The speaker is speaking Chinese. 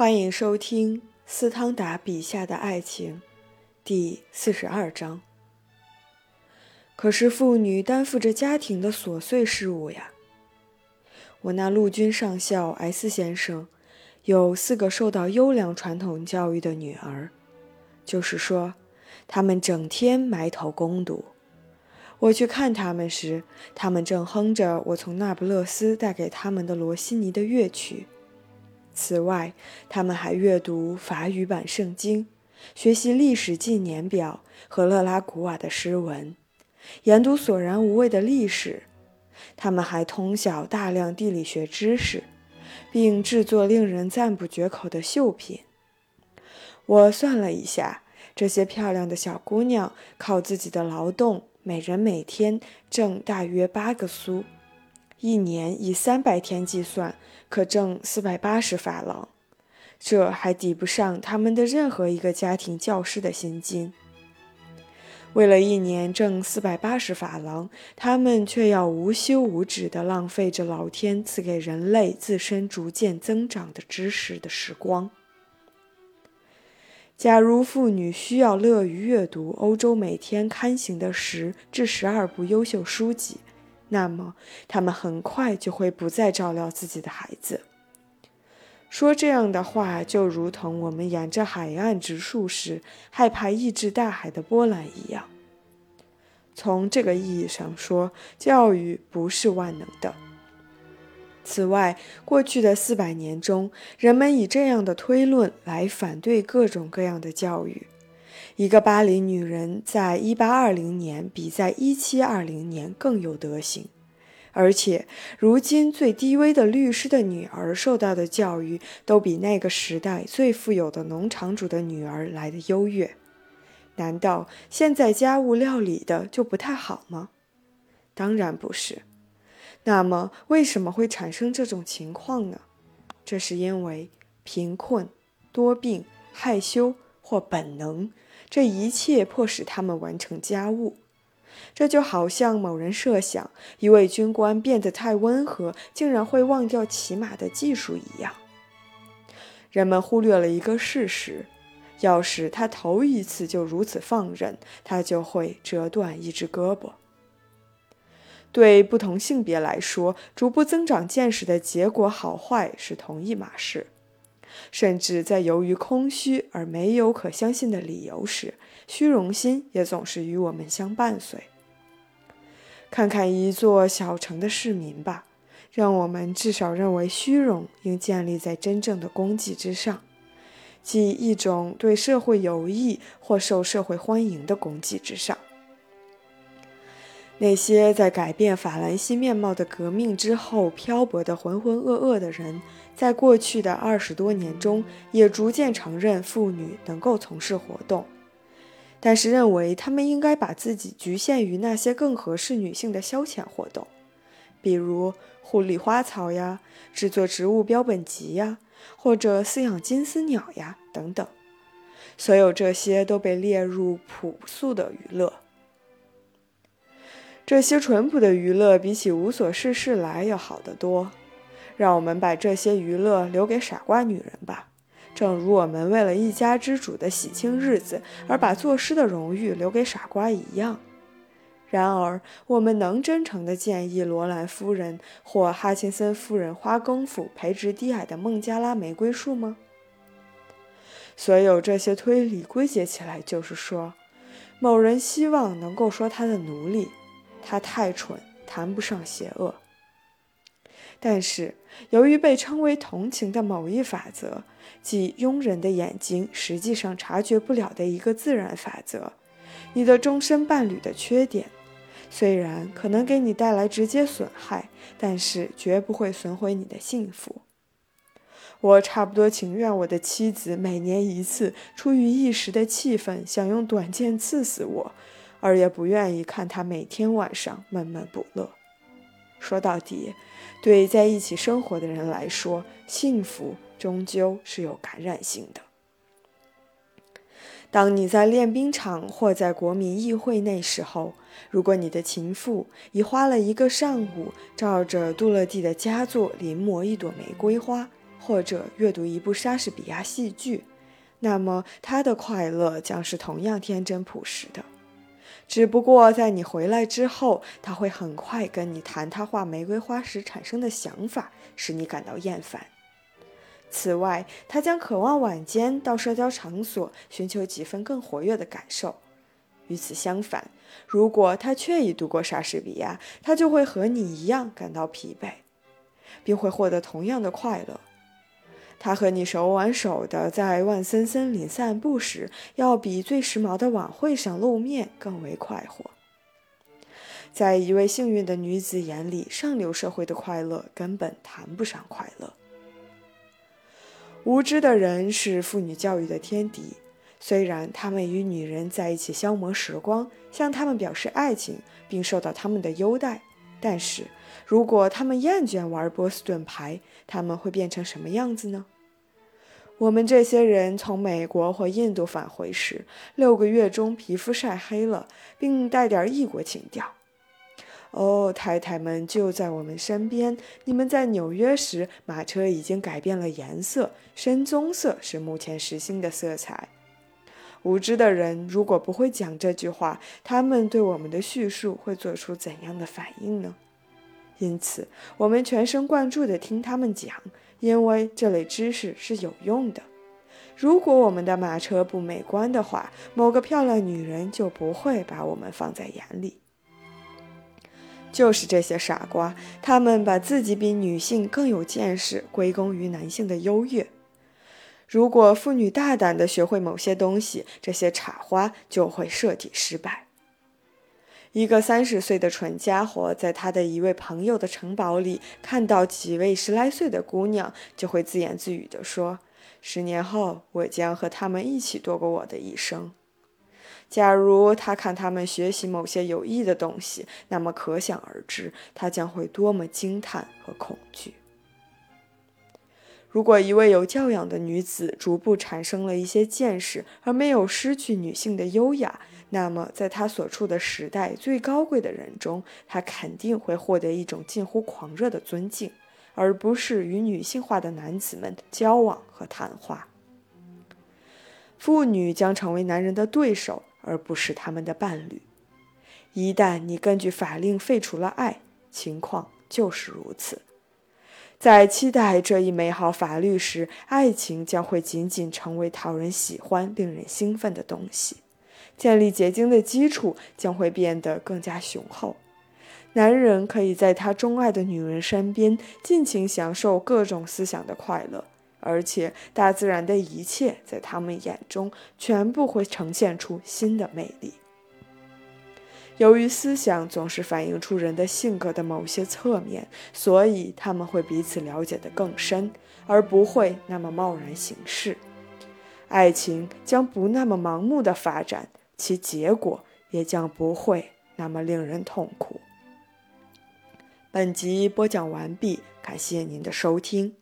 欢迎收听斯汤达笔下的爱情，第四十二章。可是妇女担负着家庭的琐碎事务呀。我那陆军上校 S 先生有四个受到优良传统教育的女儿，就是说，他们整天埋头攻读。我去看他们时，他们正哼着我从那不勒斯带给他们的罗西尼的乐曲。此外，他们还阅读法语版圣经，学习历史纪年表和勒拉古瓦的诗文，研读索然无味的历史。他们还通晓大量地理学知识，并制作令人赞不绝口的绣品。我算了一下，这些漂亮的小姑娘靠自己的劳动，每人每天挣大约八个苏。一年以三百天计算，可挣四百八十法郎，这还抵不上他们的任何一个家庭教师的薪金。为了一年挣四百八十法郎，他们却要无休无止地浪费着老天赐给人类自身逐渐增长的知识的时光。假如妇女需要乐于阅读欧洲每天刊行的十至十二部优秀书籍，那么，他们很快就会不再照料自己的孩子。说这样的话，就如同我们沿着海岸植树时害怕抑制大海的波澜一样。从这个意义上说，教育不是万能的。此外，过去的四百年中，人们以这样的推论来反对各种各样的教育。一个巴黎女人在一八二零年比在一七二零年更有德行，而且如今最低微的律师的女儿受到的教育都比那个时代最富有的农场主的女儿来的优越。难道现在家务料理的就不太好吗？当然不是。那么为什么会产生这种情况呢？这是因为贫困、多病、害羞或本能。这一切迫使他们完成家务，这就好像某人设想一位军官变得太温和，竟然会忘掉骑马的技术一样。人们忽略了一个事实：要是他头一次就如此放任，他就会折断一只胳膊。对不同性别来说，逐步增长见识的结果好坏是同一码事。甚至在由于空虚而没有可相信的理由时，虚荣心也总是与我们相伴随。看看一座小城的市民吧，让我们至少认为虚荣应建立在真正的功绩之上，即一种对社会有益或受社会欢迎的功绩之上。那些在改变法兰西面貌的革命之后漂泊的浑浑噩噩的人。在过去的二十多年中，也逐渐承认妇女能够从事活动，但是认为她们应该把自己局限于那些更合适女性的消遣活动，比如护理花草呀、制作植物标本集呀，或者饲养金丝鸟呀等等。所有这些都被列入朴素的娱乐。这些淳朴的娱乐比起无所事事来要好得多。让我们把这些娱乐留给傻瓜女人吧，正如我们为了一家之主的喜庆日子而把作诗的荣誉留给傻瓜一样。然而，我们能真诚地建议罗兰夫人或哈钦森夫人花功夫培植低矮的孟加拉玫瑰树吗？所有这些推理归结起来，就是说，某人希望能够说他的奴隶，他太蠢，谈不上邪恶。但是，由于被称为同情的某一法则，即庸人的眼睛实际上察觉不了的一个自然法则，你的终身伴侣的缺点，虽然可能给你带来直接损害，但是绝不会损毁你的幸福。我差不多情愿我的妻子每年一次出于一时的气愤，想用短剑刺死我，而也不愿意看他每天晚上闷闷不乐。说到底，对在一起生活的人来说，幸福终究是有感染性的。当你在练兵场或在国民议会那时候，如果你的情妇已花了一个上午照着杜勒蒂的佳作临摹一朵玫瑰花，或者阅读一部莎士比亚戏剧，那么她的快乐将是同样天真朴实的。只不过在你回来之后，他会很快跟你谈他画玫瑰花时产生的想法，使你感到厌烦。此外，他将渴望晚间到社交场所寻求几分更活跃的感受。与此相反，如果他确已读过莎士比亚，他就会和你一样感到疲惫，并会获得同样的快乐。他和你手挽手的在万森森林散步时，要比最时髦的晚会上露面更为快活。在一位幸运的女子眼里，上流社会的快乐根本谈不上快乐。无知的人是妇女教育的天敌。虽然他们与女人在一起消磨时光，向他们表示爱情，并受到他们的优待，但是如果他们厌倦玩波士顿牌，他们会变成什么样子呢？我们这些人从美国或印度返回时，六个月中皮肤晒黑了，并带点异国情调。哦，太太们就在我们身边。你们在纽约时，马车已经改变了颜色，深棕色是目前时兴的色彩。无知的人如果不会讲这句话，他们对我们的叙述会做出怎样的反应呢？因此，我们全神贯注地听他们讲，因为这类知识是有用的。如果我们的马车不美观的话，某个漂亮女人就不会把我们放在眼里。就是这些傻瓜，他们把自己比女性更有见识归功于男性的优越。如果妇女大胆地学会某些东西，这些插花就会彻底失败。一个三十岁的蠢家伙在他的一位朋友的城堡里看到几位十来岁的姑娘，就会自言自语地说：“十年后，我将和他们一起度过我的一生。”假如他看他们学习某些有益的东西，那么可想而知，他将会多么惊叹和恐惧。如果一位有教养的女子逐步产生了一些见识，而没有失去女性的优雅，那么在她所处的时代最高贵的人中，她肯定会获得一种近乎狂热的尊敬，而不是与女性化的男子们交往和谈话。妇女将成为男人的对手，而不是他们的伴侣。一旦你根据法令废除了爱，情况就是如此。在期待这一美好法律时，爱情将会仅仅成为讨人喜欢、令人兴奋的东西。建立结晶的基础将会变得更加雄厚。男人可以在他钟爱的女人身边尽情享受各种思想的快乐，而且大自然的一切在他们眼中全部会呈现出新的魅力。由于思想总是反映出人的性格的某些侧面，所以他们会彼此了解得更深，而不会那么贸然行事。爱情将不那么盲目的发展，其结果也将不会那么令人痛苦。本集播讲完毕，感谢您的收听。